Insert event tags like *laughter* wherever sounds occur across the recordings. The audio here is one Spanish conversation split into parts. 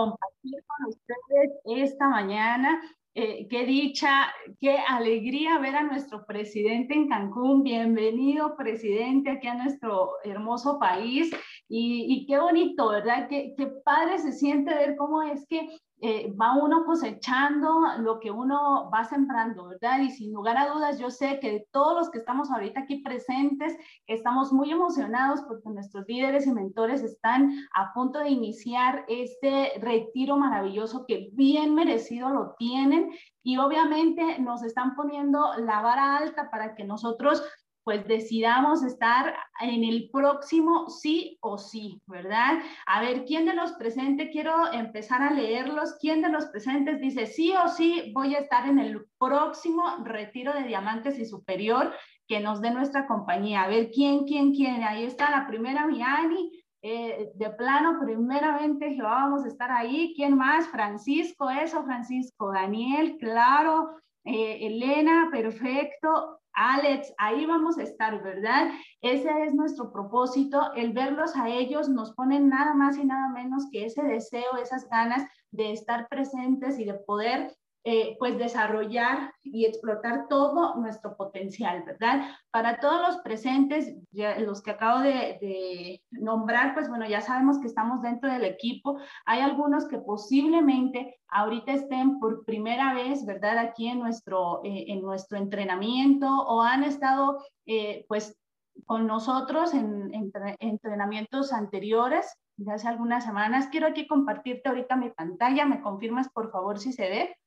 compartir con ustedes esta mañana. Eh, qué dicha, qué alegría ver a nuestro presidente en Cancún. Bienvenido, presidente, aquí a nuestro hermoso país. Y, y qué bonito, ¿verdad? Qué, qué padre se siente ver cómo es que eh, va uno cosechando lo que uno va sembrando, ¿verdad? Y sin lugar a dudas, yo sé que todos los que estamos ahorita aquí presentes, estamos muy emocionados porque nuestros líderes y mentores están a punto de iniciar este retiro maravilloso que bien merecido lo tienen y obviamente nos están poniendo la vara alta para que nosotros pues decidamos estar en el próximo sí o sí, ¿verdad? A ver, ¿quién de los presentes, quiero empezar a leerlos, quién de los presentes dice sí o sí voy a estar en el próximo retiro de diamantes y superior que nos dé nuestra compañía? A ver, ¿quién, quién, quién? Ahí está la primera, Miani. Eh, de plano, primeramente, Jehová, vamos a estar ahí. ¿Quién más? Francisco, eso, Francisco. Daniel, claro. Eh, Elena, perfecto. Alex, ahí vamos a estar, ¿verdad? Ese es nuestro propósito, el verlos a ellos nos pone nada más y nada menos que ese deseo, esas ganas de estar presentes y de poder eh, pues desarrollar y explotar todo nuestro potencial, ¿verdad? Para todos los presentes, los que acabo de, nombrar, pues bueno, ya sabemos que estamos dentro del equipo. Hay algunos que posiblemente ahorita estén por primera vez, ¿verdad? Aquí en nuestro, eh, en nuestro entrenamiento o han estado eh, pues con nosotros en, en entrenamientos anteriores, ya hace algunas semanas. Quiero aquí compartirte ahorita mi pantalla. ¿Me confirmas, por favor, si se ve?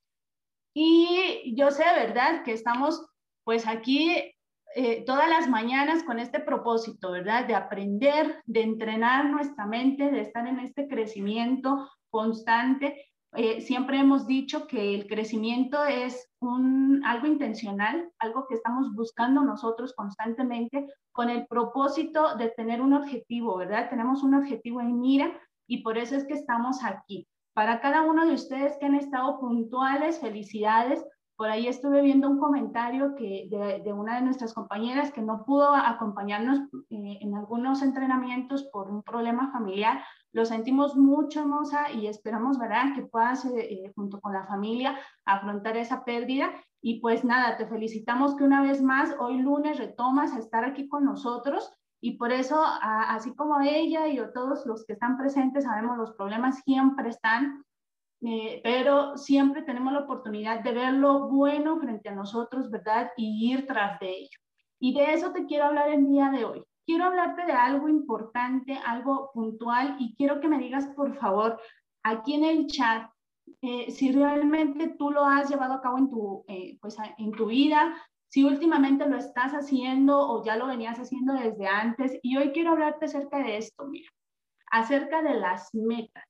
Y yo sé, ¿verdad? Que estamos pues aquí eh, todas las mañanas con este propósito, ¿verdad? De aprender, de entrenar nuestra mente, de estar en este crecimiento constante. Eh, siempre hemos dicho que el crecimiento es un, algo intencional, algo que estamos buscando nosotros constantemente con el propósito de tener un objetivo, ¿verdad? Tenemos un objetivo en mira y por eso es que estamos aquí. Para cada uno de ustedes que han estado puntuales, felicidades. Por ahí estuve viendo un comentario que de, una de nuestras compañeras que no pudo acompañarnos eh, en algunos entrenamientos por un problema familiar. Lo sentimos mucho, hermosa, y esperamos, ¿verdad?, que puedas, eh, eh, junto con la familia, afrontar esa pérdida. Y pues nada, te felicitamos que una vez más, hoy lunes retomas a estar aquí con nosotros y por eso, así como ella y todos los que están presentes, sabemos los problemas siempre están, eh, pero siempre tenemos la oportunidad de ver lo bueno frente a nosotros, ¿verdad? Y ir tras de ello. Y de eso te quiero hablar el día de hoy. Quiero hablarte de algo importante, algo puntual, y quiero que me digas, por favor, aquí en el chat, eh, si realmente tú lo has llevado a cabo en tu, eh, pues, en tu vida, si últimamente lo estás haciendo o ya lo venías haciendo desde antes. Y hoy quiero hablarte acerca de esto, mira, acerca de las metas.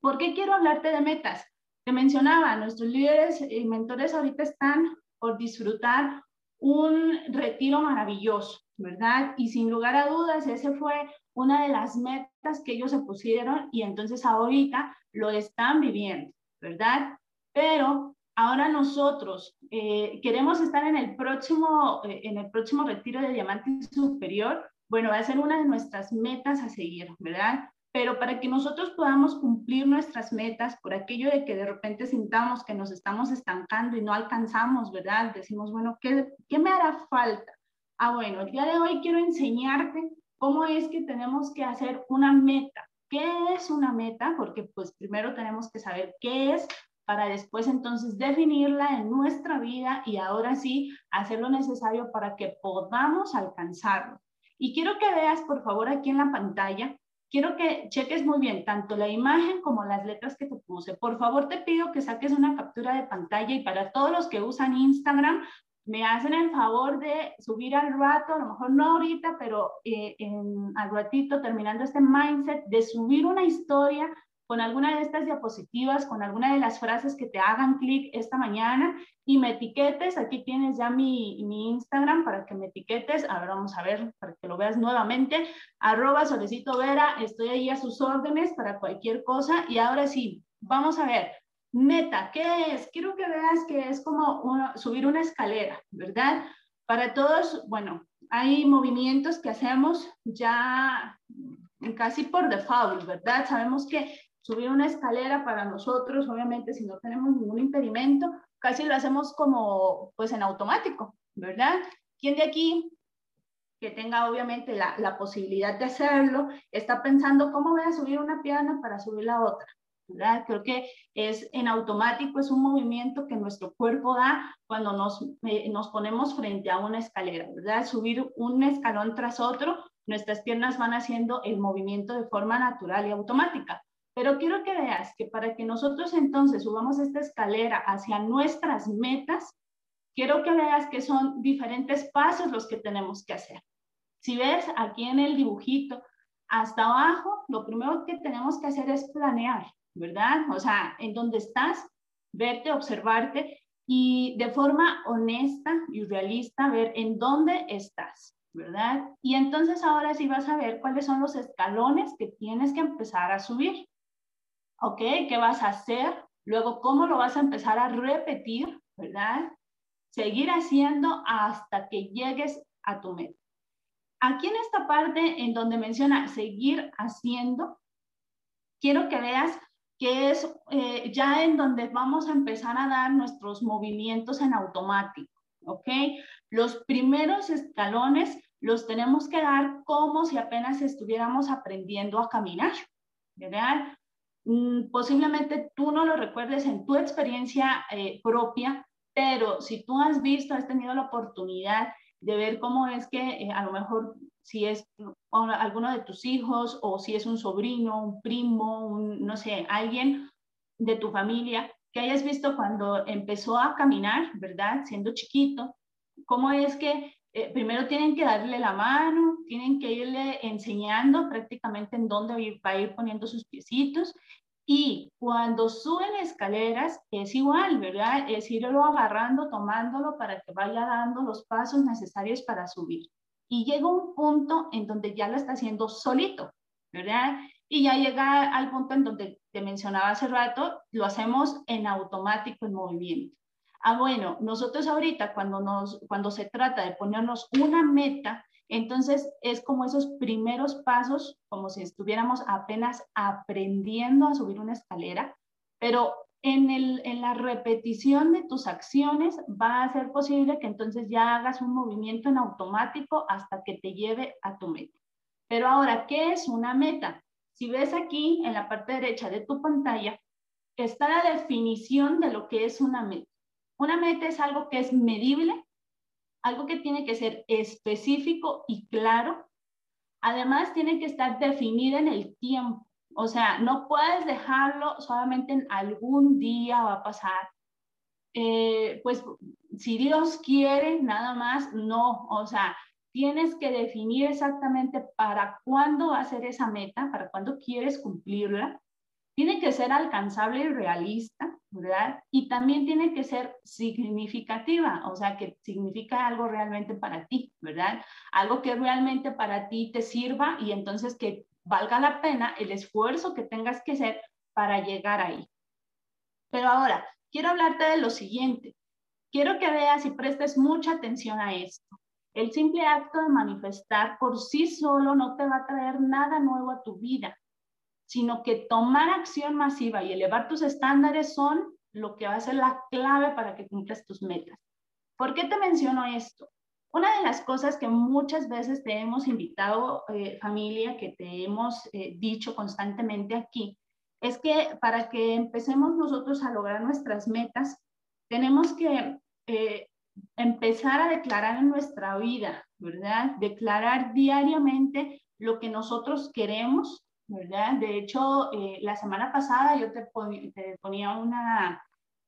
¿Por qué quiero hablarte de metas? Te mencionaba, nuestros líderes y mentores ahorita están por disfrutar un retiro maravilloso, ¿verdad? Y sin lugar a dudas, ese fue una de las metas que ellos se pusieron y entonces ahorita lo están viviendo, ¿verdad? Pero ahora nosotros eh, queremos estar en el, próximo, eh, en el próximo retiro de Diamante Superior, bueno, va a ser una de nuestras metas a seguir, ¿verdad? Pero para que nosotros podamos cumplir nuestras metas, por aquello de que de repente sintamos que nos estamos estancando y no alcanzamos, ¿verdad? Decimos, bueno, ¿qué, qué me hará falta? Ah, bueno, el día de hoy quiero enseñarte cómo es que tenemos que hacer una meta. ¿Qué es una meta? Porque pues primero tenemos que saber qué es para después entonces definirla en nuestra vida y ahora sí hacer lo necesario para que podamos alcanzarlo. Y quiero que veas, por favor, aquí en la pantalla, quiero que cheques muy bien tanto la imagen como las letras que te puse. Por favor, te pido que saques una captura de pantalla y para todos los que usan Instagram, me hacen el favor de subir al rato, a lo mejor no ahorita, pero eh, en, al ratito terminando este mindset, de subir una historia con alguna de estas diapositivas, con alguna de las frases que te hagan clic esta mañana y me etiquetes. Aquí tienes ya mi, mi, Instagram para que me etiquetes. A ver, vamos a ver para que lo veas nuevamente. Arroba Solecito Vera, estoy ahí a sus órdenes para cualquier cosa. Y ahora sí, vamos a ver. Meta, ¿qué es? Quiero que veas que es como subir una escalera, ¿verdad? Para todos, bueno, hay movimientos que hacemos ya casi por default, ¿verdad? Sabemos que subir una escalera para nosotros, obviamente si no tenemos ningún impedimento, casi lo hacemos como pues en automático, ¿verdad? ¿Quién de aquí que tenga obviamente la, la posibilidad de hacerlo, está pensando cómo voy a subir una pierna para subir la otra? ¿verdad? Creo que es en automático, es un movimiento que nuestro cuerpo da cuando nos, eh, nos ponemos frente a una escalera, ¿verdad? Subir un escalón tras otro, nuestras piernas van haciendo el movimiento de forma natural y automática. Pero quiero que veas que para que nosotros entonces subamos esta escalera hacia nuestras metas, quiero que veas que son diferentes pasos los que tenemos que hacer. Si ves aquí en el dibujito, hasta abajo, lo primero que tenemos que hacer es planear, ¿verdad? O sea, en dónde estás, verte, observarte y de forma honesta y realista ver en dónde estás, ¿verdad? Y entonces ahora sí vas a ver cuáles son los escalones que tienes que empezar a subir. ¿Ok? ¿Qué vas a hacer? Luego, ¿cómo lo vas a empezar a repetir? ¿Verdad? Seguir haciendo hasta que llegues a tu meta. Aquí en esta parte en donde menciona seguir haciendo, quiero que veas que es eh, ya en donde vamos a empezar a dar nuestros movimientos en automático, ¿ok? Los primeros escalones los tenemos que dar como si apenas estuviéramos aprendiendo a caminar, ¿verdad? Mm, posiblemente tú no lo recuerdes en tu experiencia eh, propia, pero si tú has visto, has tenido la oportunidad de ver cómo es que eh, a lo mejor si es alguno de tus hijos o si es un sobrino, un primo, no sé, alguien de tu familia que hayas visto cuando empezó a caminar, ¿verdad? Siendo chiquito, cómo es que eh, primero tienen que darle la mano, tienen que irle enseñando prácticamente en dónde va a ir poniendo sus piecitos y cuando suben escaleras es igual, ¿verdad? Es irlo agarrando, tomándolo para que vaya dando los pasos necesarios para subir. Y llega un punto en donde ya lo está haciendo solito, ¿verdad? Y ya llega al punto en donde te mencionaba hace rato, lo hacemos en automático en movimiento. Ah, bueno, nosotros ahorita cuando, nos, cuando se trata de ponernos una meta, entonces es como esos primeros pasos, como si estuviéramos apenas aprendiendo a subir una escalera, pero en, el, en la repetición de tus acciones va a ser posible que entonces ya hagas un movimiento en automático hasta que te lleve a tu meta. Pero ahora, ¿qué es una meta? Si ves aquí en la parte derecha de tu pantalla, está la definición de lo que es una meta. Una meta es algo que es medible, algo que tiene que ser específico y claro. Además, tiene que estar definida en el tiempo. O sea, no puedes dejarlo solamente en algún día va a pasar. Eh, pues si Dios quiere, nada más, no. O sea, tienes que definir exactamente para cuándo va a ser esa meta, para cuándo quieres cumplirla. Tiene que ser alcanzable y realista, ¿verdad? Y también tiene que ser significativa, o sea, que significa algo realmente para ti, ¿verdad? Algo que realmente para ti te sirva y entonces que valga la pena el esfuerzo que tengas que hacer para llegar ahí. Pero ahora, quiero hablarte de lo siguiente. Quiero que veas y prestes mucha atención a esto. El simple acto de manifestar por sí solo no te va a traer nada nuevo a tu vida, sino que tomar acción masiva y elevar tus estándares son lo que va a ser la clave para que cumplas tus metas. ¿Por qué te menciono esto? Una de las cosas que muchas veces te hemos invitado, eh, familia, que te hemos eh, dicho constantemente aquí, es que para que empecemos nosotros a lograr nuestras metas, tenemos que eh, empezar a declarar en nuestra vida, ¿verdad? Declarar diariamente lo que nosotros queremos, De hecho, la semana pasada yo te, te ponía una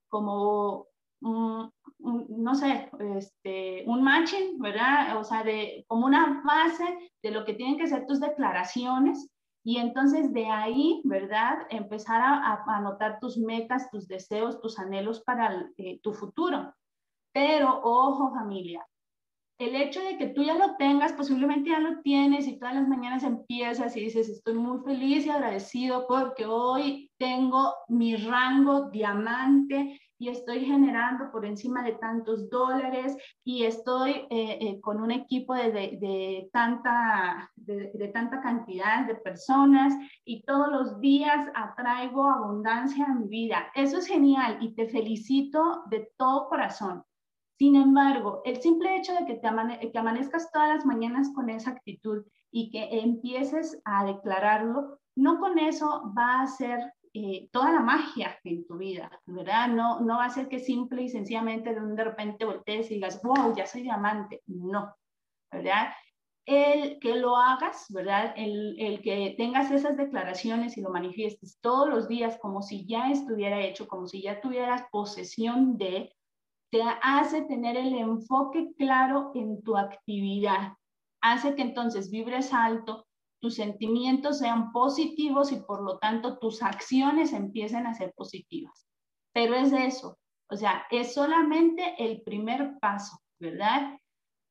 como no sé, este, un matching, ¿verdad? O sea, de, como una base de lo que tienen que ser tus declaraciones y entonces de ahí, ¿verdad? Empezar a, anotar tus metas, tus deseos, tus anhelos para eh, tu futuro. Pero ojo familia, el hecho de que tú ya lo tengas, posiblemente ya lo tienes y todas las mañanas empiezas y dices, estoy muy feliz y agradecido porque hoy tengo mi rango diamante y estoy generando por encima de tantos dólares y estoy eh, eh, con un equipo de, de, tanta, de, tanta cantidad de personas y todos los días atraigo abundancia a mi vida. Eso es genial y te felicito de todo corazón. Sin embargo, el simple hecho de que, te amanezcas todas las mañanas con esa actitud y que empieces a declararlo, no con eso va a ser eh, toda la magia en tu vida, ¿verdad? No, no va a ser que simple y sencillamente de, un de repente voltees y digas, wow, ya soy diamante. No, ¿verdad? El que lo hagas, ¿verdad? El, el, que tengas esas declaraciones y lo manifiestes todos los días como si ya estuviera hecho, como si ya tuvieras posesión de, te hace tener el enfoque claro en tu actividad, hace que entonces vibres alto, tus sentimientos sean positivos y por lo tanto tus acciones empiecen a ser positivas. Pero es eso, o sea, es solamente el primer paso, ¿verdad?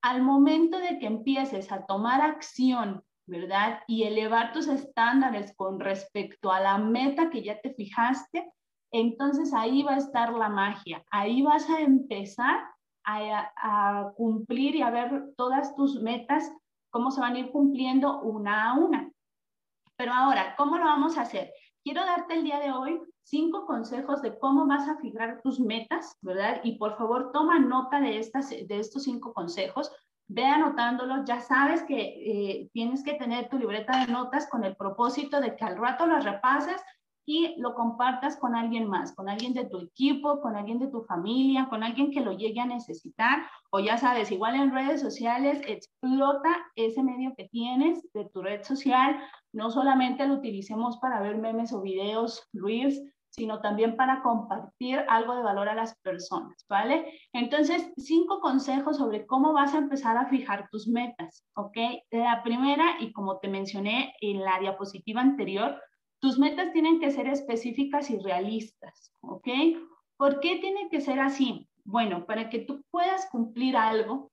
Al momento de que empieces a tomar acción, ¿verdad? Y elevar tus estándares con respecto a la meta que ya te fijaste, entonces ahí va a estar la magia, ahí vas a empezar a, cumplir y a ver todas tus metas, cómo se van a ir cumpliendo una a una. Pero ahora, ¿cómo lo vamos a hacer? Quiero darte el día de hoy cinco consejos de cómo vas a fijar tus metas, ¿verdad? Y por favor, toma nota de, estas, de estos cinco consejos, ve anotándolos, ya sabes que eh, tienes que tener tu libreta de notas con el propósito de que al rato las repases y lo compartas con alguien más, con alguien de tu equipo, con alguien de tu familia, con alguien que lo llegue a necesitar. O ya sabes, igual en redes sociales, explota ese medio que tienes de tu red social. No solamente lo utilicemos para ver memes o videos, reels, sino también para compartir algo de valor a las personas, ¿vale? Entonces, cinco consejos sobre cómo vas a empezar a fijar tus metas, ¿ok? La primera, y como te mencioné en la diapositiva anterior, tus metas tienen que ser específicas y realistas, ¿ok? ¿Por qué tiene que ser así? Bueno, para que tú puedas cumplir algo,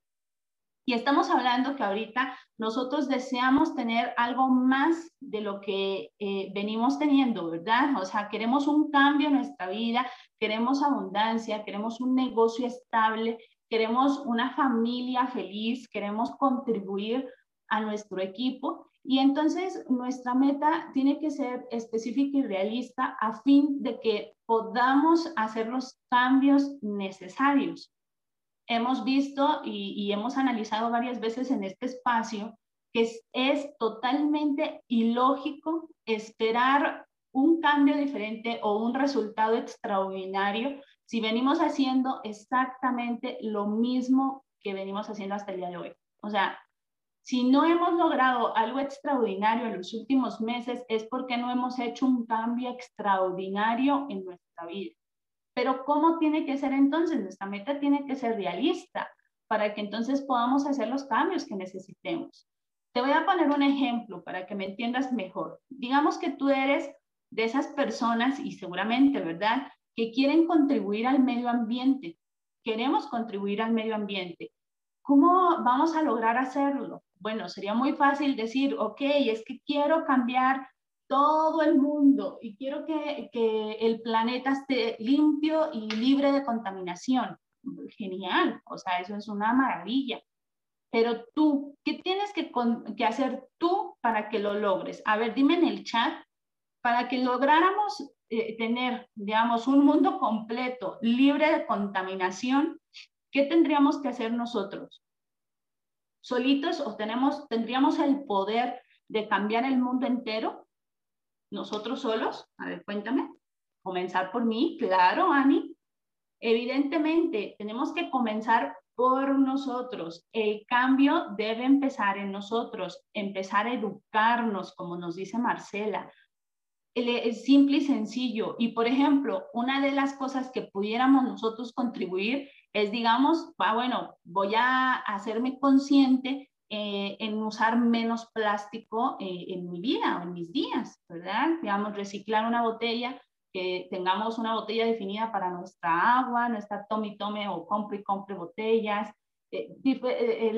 y estamos hablando que ahorita nosotros deseamos tener algo más de lo que eh, venimos teniendo, ¿verdad? O sea, queremos un cambio en nuestra vida, queremos abundancia, queremos un negocio estable, queremos una familia feliz, queremos contribuir a nuestro equipo y entonces nuestra meta tiene que ser específica y realista a fin de que podamos hacer los cambios necesarios. Hemos visto y, hemos analizado varias veces en este espacio que es, es totalmente ilógico esperar un cambio diferente o un resultado extraordinario si venimos haciendo exactamente lo mismo que venimos haciendo hasta el día de hoy. O sea, si no hemos logrado algo extraordinario en los últimos meses es porque no hemos hecho un cambio extraordinario en nuestra vida. Pero ¿cómo tiene que ser entonces? Nuestra meta tiene que ser realista para que entonces podamos hacer los cambios que necesitemos. Te voy a poner un ejemplo para que me entiendas mejor. Digamos que tú eres de esas personas, y seguramente, ¿verdad?, que quieren contribuir al medio ambiente. Queremos contribuir al medio ambiente. ¿Cómo vamos a lograr hacerlo? Bueno, sería muy fácil decir, ok, es que quiero cambiar todo el mundo y quiero que, que el planeta esté limpio y libre de contaminación. Genial, o sea, eso es una maravilla. Pero tú, ¿qué tienes que, que hacer tú para que lo logres? A ver, dime en el chat, para que lográramos eh, tener, digamos, un mundo completo, libre de contaminación, ¿qué tendríamos que hacer nosotros? solitos o tenemos, tendríamos el poder de cambiar el mundo entero, nosotros solos. A ver, cuéntame. Comenzar por mí, claro, Ani. Evidentemente, tenemos que comenzar por nosotros. El cambio debe empezar en nosotros, empezar a educarnos, como nos dice Marcela. Es simple y sencillo. Y, por ejemplo, una de las cosas que pudiéramos nosotros contribuir es, digamos, ah, bueno, voy a hacerme consciente eh, en usar menos plástico eh, en mi vida o en mis días, ¿verdad? Digamos, reciclar una botella, que tengamos una botella definida para nuestra agua, no estar tome y tome o compre y compre botellas. eh,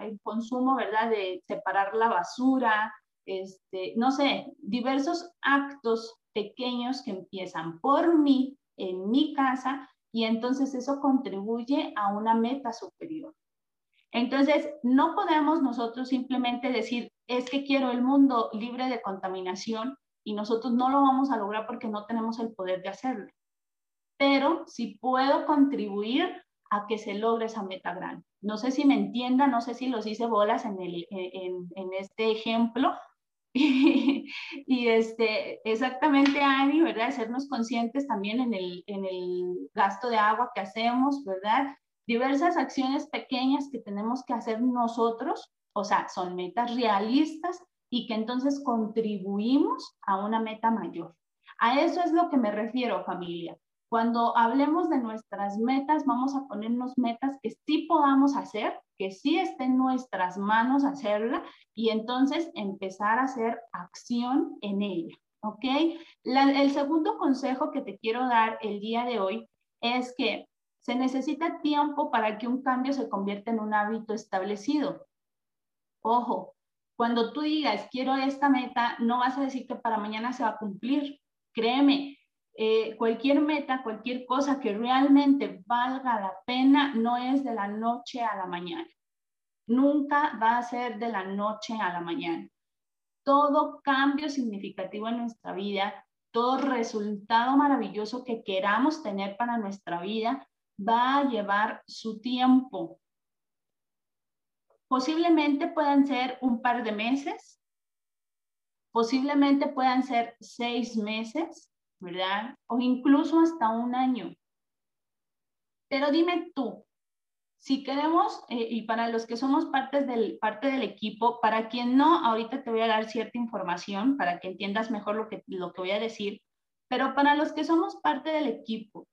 el consumo, ¿verdad? De separar la basura, este, no sé, diversos actos pequeños que empiezan por mí, en mi casa, y entonces eso contribuye a una meta superior. Entonces, no podemos nosotros simplemente decir, es que quiero el mundo libre de contaminación y nosotros no lo vamos a lograr porque no tenemos el poder de hacerlo. Pero si puedo contribuir a que se logre esa meta grande. No sé si me entiendan, no sé si los hice bolas en, el, en este ejemplo. *laughs* y este, exactamente, Ani, ¿verdad? Sernos conscientes también en el, en el gasto de agua que hacemos, ¿verdad? diversas acciones pequeñas que tenemos que hacer nosotros, o sea, son metas realistas y que entonces contribuimos a una meta mayor. A eso es lo que me refiero, familia. Cuando hablemos de nuestras metas, vamos a ponernos metas que sí podamos hacer, que sí esté en nuestras manos hacerla y entonces empezar a hacer acción en ella. ¿Ok? el segundo consejo que te quiero dar el día de hoy es que se necesita tiempo para que un cambio se convierta en un hábito establecido. Ojo, cuando tú digas, quiero esta meta, no vas a decir que para mañana se va a cumplir. Créeme, eh, cualquier meta, cualquier cosa que realmente valga la pena, no es de la noche a la mañana. Nunca va a ser de la noche a la mañana. Todo cambio significativo en nuestra vida, todo resultado maravilloso que queramos tener para nuestra vida, va a llevar su tiempo. Posiblemente puedan ser un par de meses, posiblemente puedan ser seis meses, ¿verdad? O incluso hasta un año. Pero dime tú, si queremos, eh, y para los que somos partes del, parte del equipo, para quien no, ahorita te voy a dar cierta información para que entiendas mejor lo que, lo que voy a decir, pero para los que somos parte del equipo,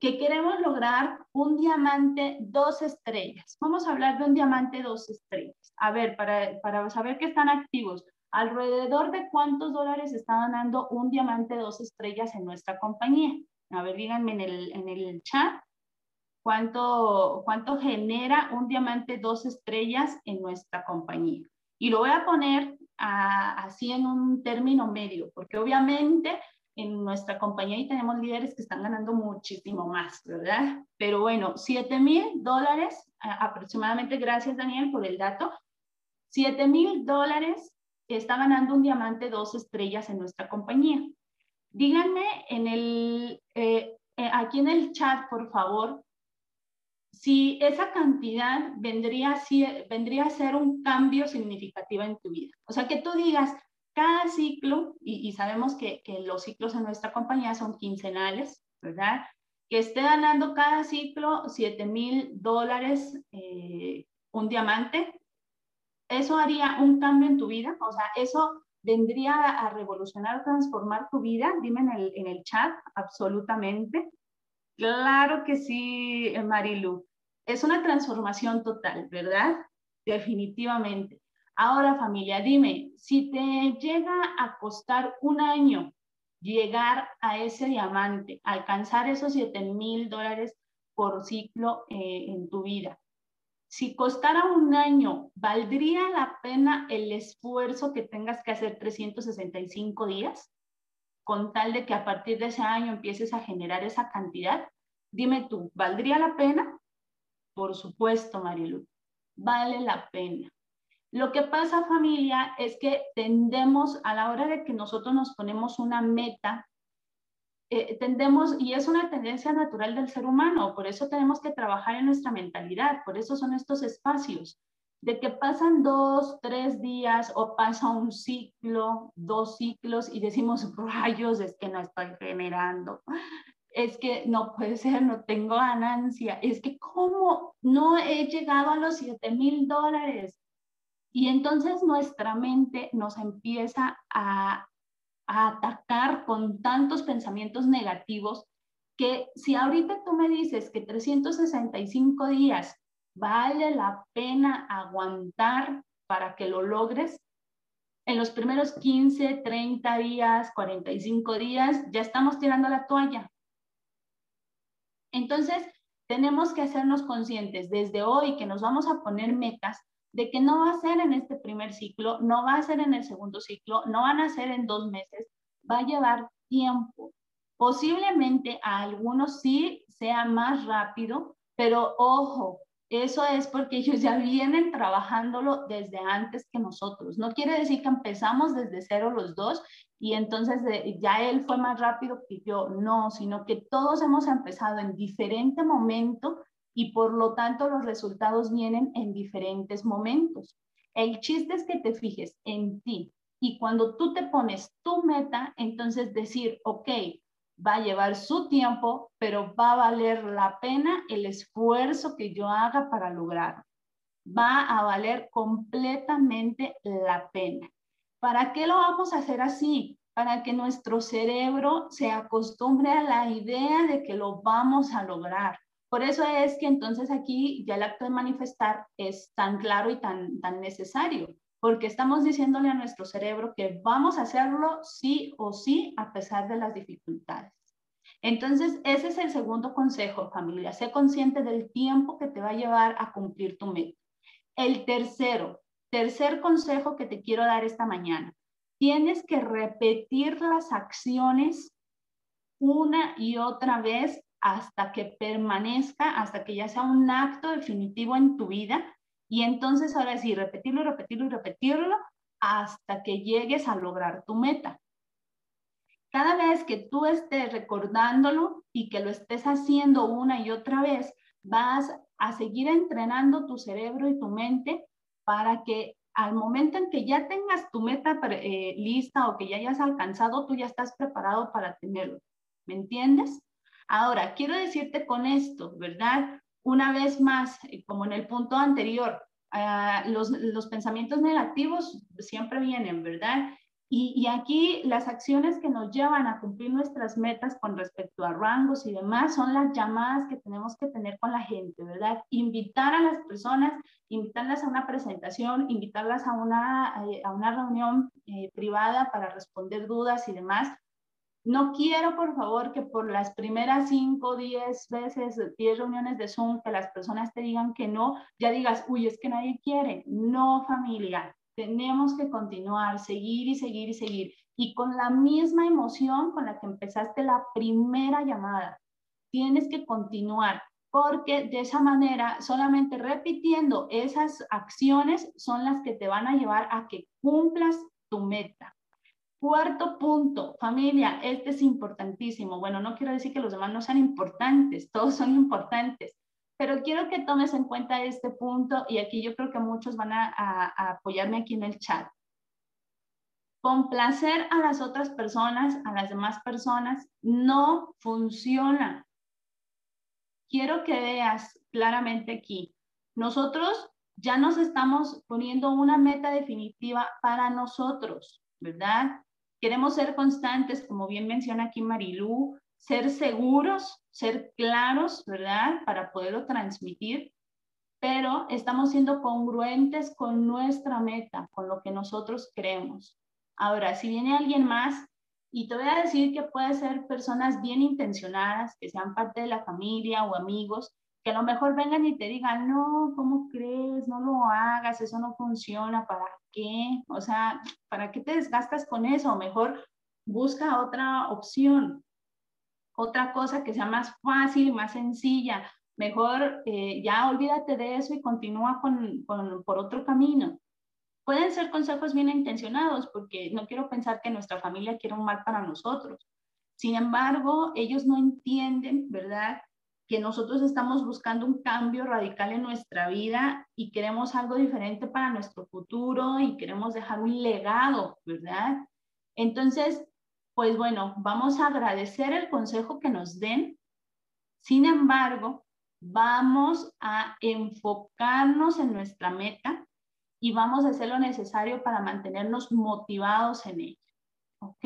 que queremos lograr un diamante dos estrellas. Vamos a hablar de un diamante dos estrellas. A ver, para, para saber que están activos, alrededor de cuántos dólares está ganando un diamante dos estrellas en nuestra compañía. A ver, díganme en el, en el chat cuánto, cuánto genera un diamante dos estrellas en nuestra compañía. Y lo voy a poner así en un término medio, porque obviamente en nuestra compañía y tenemos líderes que están ganando muchísimo más, ¿verdad? Pero bueno, 7 mil dólares aproximadamente, gracias Daniel por el dato, 7 mil dólares está ganando un diamante dos estrellas en nuestra compañía. Díganme en el, eh, eh, aquí en el chat, por favor, si esa cantidad vendría, si, vendría a ser un cambio significativo en tu vida. O sea, que tú digas, cada ciclo, y, sabemos que, los ciclos en nuestra compañía son quincenales, ¿verdad? Que esté ganando cada ciclo 7 mil dólares eh, un diamante, eso haría un cambio en tu vida, o sea, eso vendría a revolucionar, transformar tu vida, dime en el, en el chat, absolutamente. Claro que sí, Marilu. Es una transformación total, ¿verdad? Definitivamente. Ahora familia, dime, si te llega a costar un año llegar a ese diamante, alcanzar esos 7 mil dólares por ciclo eh, en tu vida, si costara un año, ¿valdría la pena el esfuerzo que tengas que hacer 365 días? Con tal de que a partir de ese año empieces a generar esa cantidad. Dime tú, ¿valdría la pena? Por supuesto, Marilu, vale la pena. Lo que pasa familia es que tendemos a la hora de que nosotros nos ponemos una meta, eh, tendemos, y es una tendencia natural del ser humano, por eso tenemos que trabajar en nuestra mentalidad, por eso son estos espacios, de que pasan dos, tres días o pasa un ciclo, dos ciclos y decimos, rayos, es que no estoy generando, es que no puede ser, no tengo ganancia, es que cómo no he llegado a los 7 mil dólares, y entonces nuestra mente nos empieza a, atacar con tantos pensamientos negativos que si ahorita tú me dices que 365 días vale la pena aguantar para que lo logres, en los primeros 15, 30 días, 45 días, ya estamos tirando la toalla. Entonces, tenemos que hacernos conscientes desde hoy que nos vamos a poner metas de que no va a ser en este primer ciclo, no va a ser en el segundo ciclo, no van a ser en dos meses, va a llevar tiempo. Posiblemente a algunos sí sea más rápido, pero ojo, eso es porque ellos ya vienen trabajándolo desde antes que nosotros. No quiere decir que empezamos desde cero los dos y entonces ya él fue más rápido que yo. No, sino que todos hemos empezado en diferente momento y por lo tanto los resultados vienen en diferentes momentos. El chiste es que te fijes en ti y cuando tú te pones tu meta, entonces decir, ok, va a llevar su tiempo, pero va a valer la pena el esfuerzo que yo haga para lograrlo. Va a valer completamente la pena. ¿Para qué lo vamos a hacer así? Para que nuestro cerebro se acostumbre a la idea de que lo vamos a lograr. Por eso es que entonces aquí ya el acto de manifestar es tan claro y tan, tan necesario, porque estamos diciéndole a nuestro cerebro que vamos a hacerlo sí o sí a pesar de las dificultades. Entonces, ese es el segundo consejo, familia. Sé consciente del tiempo que te va a llevar a cumplir tu meta. El tercero, tercer consejo que te quiero dar esta mañana. Tienes que repetir las acciones una y otra vez hasta que permanezca, hasta que ya sea un acto definitivo en tu vida y entonces ahora sí, repetirlo, repetirlo y repetirlo hasta que llegues a lograr tu meta. Cada vez que tú estés recordándolo y que lo estés haciendo una y otra vez, vas a seguir entrenando tu cerebro y tu mente para que al momento en que ya tengas tu meta eh, lista o que ya hayas alcanzado, tú ya estás preparado para tenerlo. ¿Me entiendes? Ahora, quiero decirte con esto, ¿verdad? una vez más, eh, como en el punto anterior, ah, los, los, pensamientos negativos siempre vienen, ¿verdad? Y, y, aquí las acciones que nos llevan a cumplir nuestras metas con respecto a rangos y demás son las llamadas que tenemos que tener con la gente, ¿verdad? Invitar a las personas, invitarlas a una presentación, invitarlas a una, eh, a una reunión eh, privada para responder dudas y demás, no quiero, por favor, que por las primeras 5, 10 veces, 10 reuniones de Zoom, que las personas te digan que no, ya digas, uy, es que nadie quiere. No, familia, tenemos que continuar, seguir y seguir y seguir. Y con la misma emoción con la que empezaste la primera llamada, tienes que continuar, porque de esa manera, solamente repitiendo esas acciones son las que te van a llevar a que cumplas tu meta. Cuarto punto, familia, este es importantísimo. Bueno, no quiero decir que los demás no sean importantes, todos son importantes, pero quiero que tomes en cuenta este punto y aquí yo creo que muchos van a, a apoyarme aquí en el chat. Complacer a las otras personas, a las demás personas, no funciona. Quiero que veas claramente aquí. Nosotros ya nos estamos poniendo una meta definitiva para nosotros, ¿verdad? Queremos ser constantes, como bien menciona aquí Marilú, ser seguros, ser claros, ¿verdad? Para poderlo transmitir, pero estamos siendo congruentes con nuestra meta, con lo que nosotros creemos. Ahora, si viene alguien más, y te voy a decir que puede ser personas bien intencionadas, que sean parte de la familia o amigos, que a lo mejor vengan y te digan, no, ¿cómo crees? No lo hagas, eso no funciona, ¿para qué? O sea, ¿para qué te desgastas con eso? Mejor busca otra opción, otra cosa que sea más fácil, más sencilla. Mejor eh, ya olvídate de eso y continúa con, con, por otro camino. Pueden ser consejos bien intencionados porque no quiero pensar que nuestra familia quiere un mal para nosotros. Sin embargo, ellos no entienden, ¿verdad? Que nosotros estamos buscando un cambio radical en nuestra vida y queremos algo diferente para nuestro futuro y queremos dejar un legado, ¿verdad? Entonces, pues bueno, vamos a agradecer el consejo que nos den. Sin embargo, vamos a enfocarnos en nuestra meta y vamos a hacer lo necesario para mantenernos motivados en ella. ¿Ok?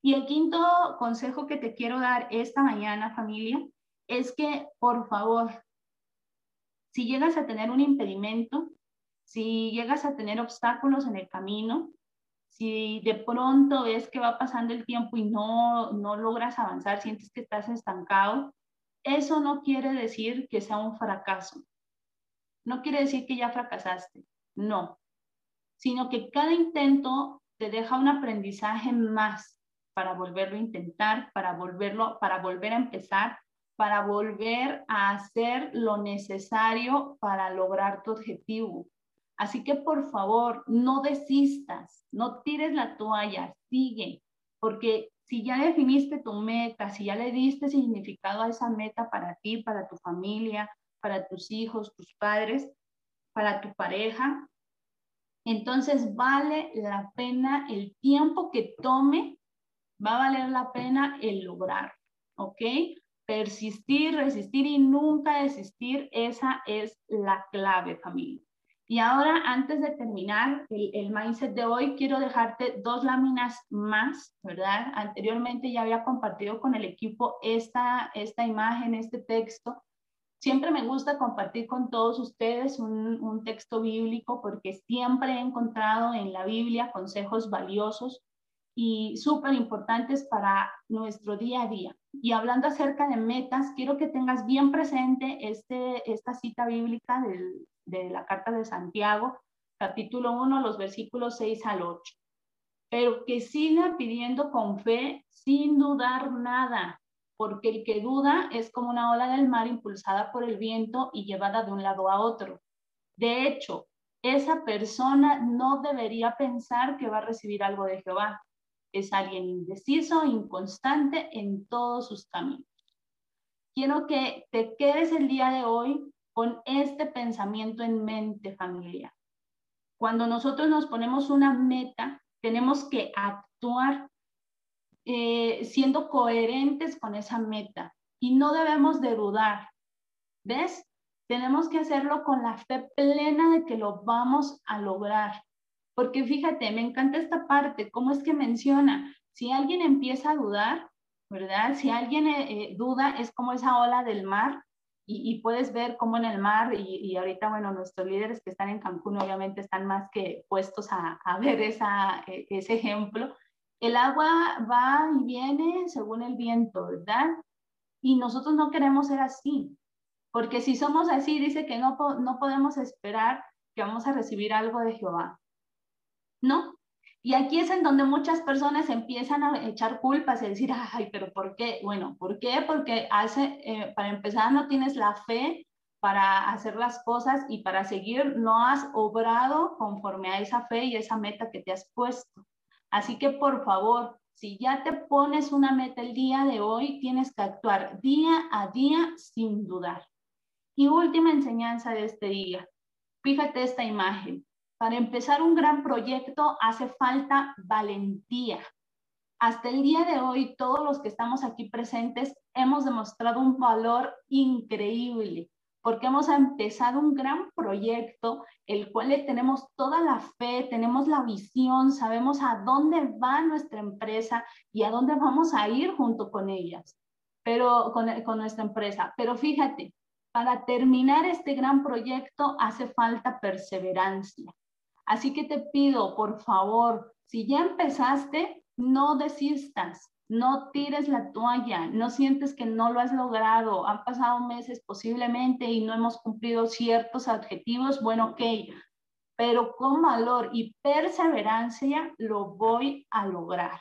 Y el quinto consejo que te quiero dar esta mañana, familia, es que, por favor, si llegas a tener un impedimento, si llegas a tener obstáculos en el camino, si de pronto ves que va pasando el tiempo y no, no logras avanzar, sientes que estás estancado, eso no quiere decir que sea un fracaso. No quiere decir que ya fracasaste, no, sino que cada intento te deja un aprendizaje más para volverlo a intentar, para volverlo, para volver a empezar, para volver a hacer lo necesario para lograr tu objetivo. Así que por favor, no desistas, no tires la toalla, sigue, porque si ya definiste tu meta, si ya le diste significado a esa meta para ti, para tu familia, para tus hijos, tus padres, para tu pareja, entonces vale la pena el tiempo que tome, va a valer la pena el lograr, ¿ok? Persistir, resistir y nunca desistir, esa es la clave, familia. Y ahora, antes de terminar el, el, mindset de hoy, quiero dejarte dos láminas más, ¿verdad? Anteriormente ya había compartido con el equipo esta, esta imagen, este texto. Siempre me gusta compartir con todos ustedes un, un texto bíblico porque siempre he encontrado en la Biblia consejos valiosos y súper importantes para nuestro día a día. Y hablando acerca de metas, quiero que tengas bien presente este, esta cita bíblica del, de la carta de Santiago, capítulo 1, los versículos 6 al 8. Pero que siga pidiendo con fe sin dudar nada, porque el que duda es como una ola del mar impulsada por el viento y llevada de un lado a otro. De hecho, esa persona no debería pensar que va a recibir algo de Jehová. Es alguien indeciso, inconstante en todos sus caminos. Quiero que te quedes el día de hoy con este pensamiento en mente familia. Cuando nosotros nos ponemos una meta, tenemos que actuar eh, siendo coherentes con esa meta y no debemos de dudar. ¿Ves? Tenemos que hacerlo con la fe plena de que lo vamos a lograr. Porque fíjate, me encanta esta parte, cómo es que menciona, si alguien empieza a dudar, ¿verdad? Si alguien eh, eh, duda, es como esa ola del mar y, puedes ver cómo en el mar, y, ahorita, bueno, nuestros líderes que están en Cancún obviamente están más que puestos a, a ver esa, e, ese ejemplo. El agua va y viene según el viento, ¿verdad? Y nosotros no queremos ser así, porque si somos así, dice que no, no podemos esperar que vamos a recibir algo de Jehová. No, y aquí es en donde muchas personas empiezan a echar culpas y decir, ay, pero ¿por qué? Bueno, ¿por qué? Porque hace, eh, para empezar no tienes la fe para hacer las cosas y para seguir no has obrado conforme a esa fe y esa meta que te has puesto. Así que por favor, si ya te pones una meta el día de hoy, tienes que actuar día a día sin dudar. Y última enseñanza de este día. Fíjate esta imagen. Para empezar un gran proyecto hace falta valentía. Hasta el día de hoy, todos los que estamos aquí presentes hemos demostrado un valor increíble porque hemos empezado un gran proyecto, el cual le tenemos toda la fe, tenemos la visión, sabemos a dónde va nuestra empresa y a dónde vamos a ir junto con ellas, pero con, con nuestra empresa. Pero fíjate, para terminar este gran proyecto hace falta perseverancia. Así que te pido, por favor, si ya empezaste, no desistas, no tires la toalla, no sientes que no lo has logrado, han pasado meses posiblemente y no hemos cumplido ciertos objetivos, bueno, ok, pero con valor y perseverancia lo voy a lograr.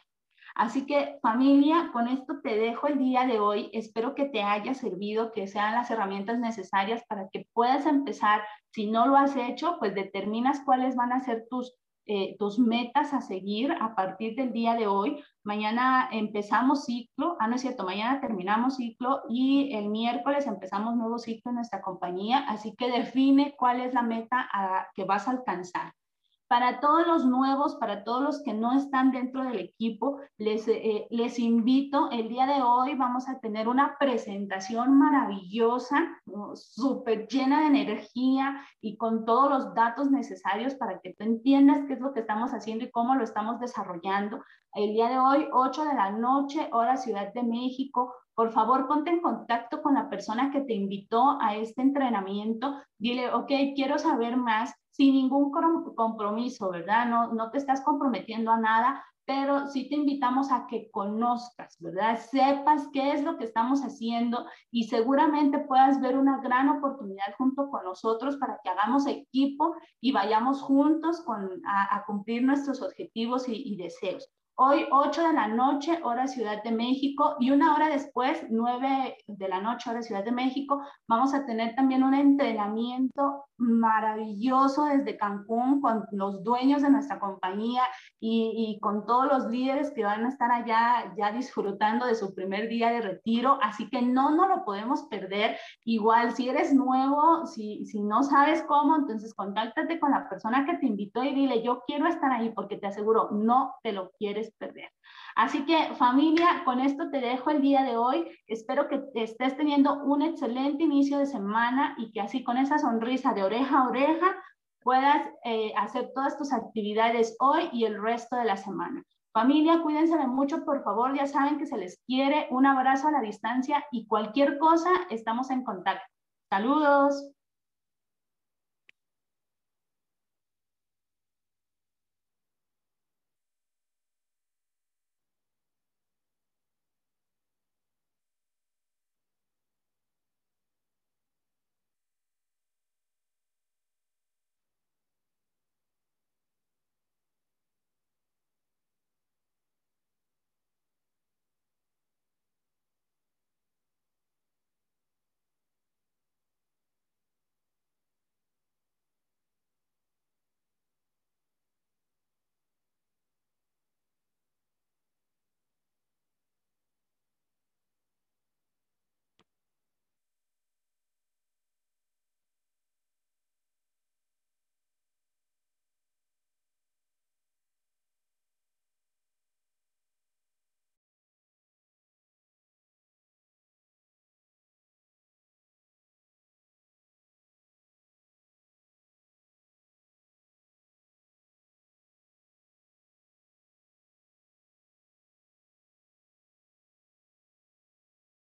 Así que familia, con esto te dejo el día de hoy. Espero que te haya servido, que sean las herramientas necesarias para que puedas empezar. Si no lo has hecho, pues determinas cuáles van a ser tus, eh, tus metas a seguir a partir del día de hoy. Mañana empezamos ciclo, ah, no es cierto, mañana terminamos ciclo y el miércoles empezamos nuevo ciclo en nuestra compañía, así que define cuál es la meta a, que vas a alcanzar. Para todos los nuevos, para todos los que no están dentro del equipo, les, eh, les invito, el día de hoy vamos a tener una presentación maravillosa, súper llena de energía y con todos los datos necesarios para que tú entiendas qué es lo que estamos haciendo y cómo lo estamos desarrollando. El día de hoy, 8 de la noche, hora Ciudad de México, por favor, ponte en contacto con la persona que te invitó a este entrenamiento. Dile, ok, quiero saber más sin ningún compromiso, ¿verdad? No, no te estás comprometiendo a nada, pero sí te invitamos a que conozcas, ¿verdad? Sepas qué es lo que estamos haciendo y seguramente puedas ver una gran oportunidad junto con nosotros para que hagamos equipo y vayamos juntos con, a, cumplir nuestros objetivos y, y deseos. Hoy 8 de la noche, hora Ciudad de México, y una hora después, 9 de la noche, hora Ciudad de México, vamos a tener también un entrenamiento maravilloso desde Cancún con los dueños de nuestra compañía y, con todos los líderes que van a estar allá ya disfrutando de su primer día de retiro. Así que no nos lo podemos perder. Igual, si eres nuevo, si, si no sabes cómo, entonces contáctate con la persona que te invitó y dile, yo quiero estar ahí porque te aseguro, no te lo quieres perder. Así que familia, con esto te dejo el día de hoy. Espero que estés teniendo un excelente inicio de semana y que así con esa sonrisa de oreja a oreja puedas eh, hacer todas tus actividades hoy y el resto de la semana. Familia, cuídense mucho, por favor. Ya saben que se les quiere. Un abrazo a la distancia y cualquier cosa, estamos en contacto. Saludos.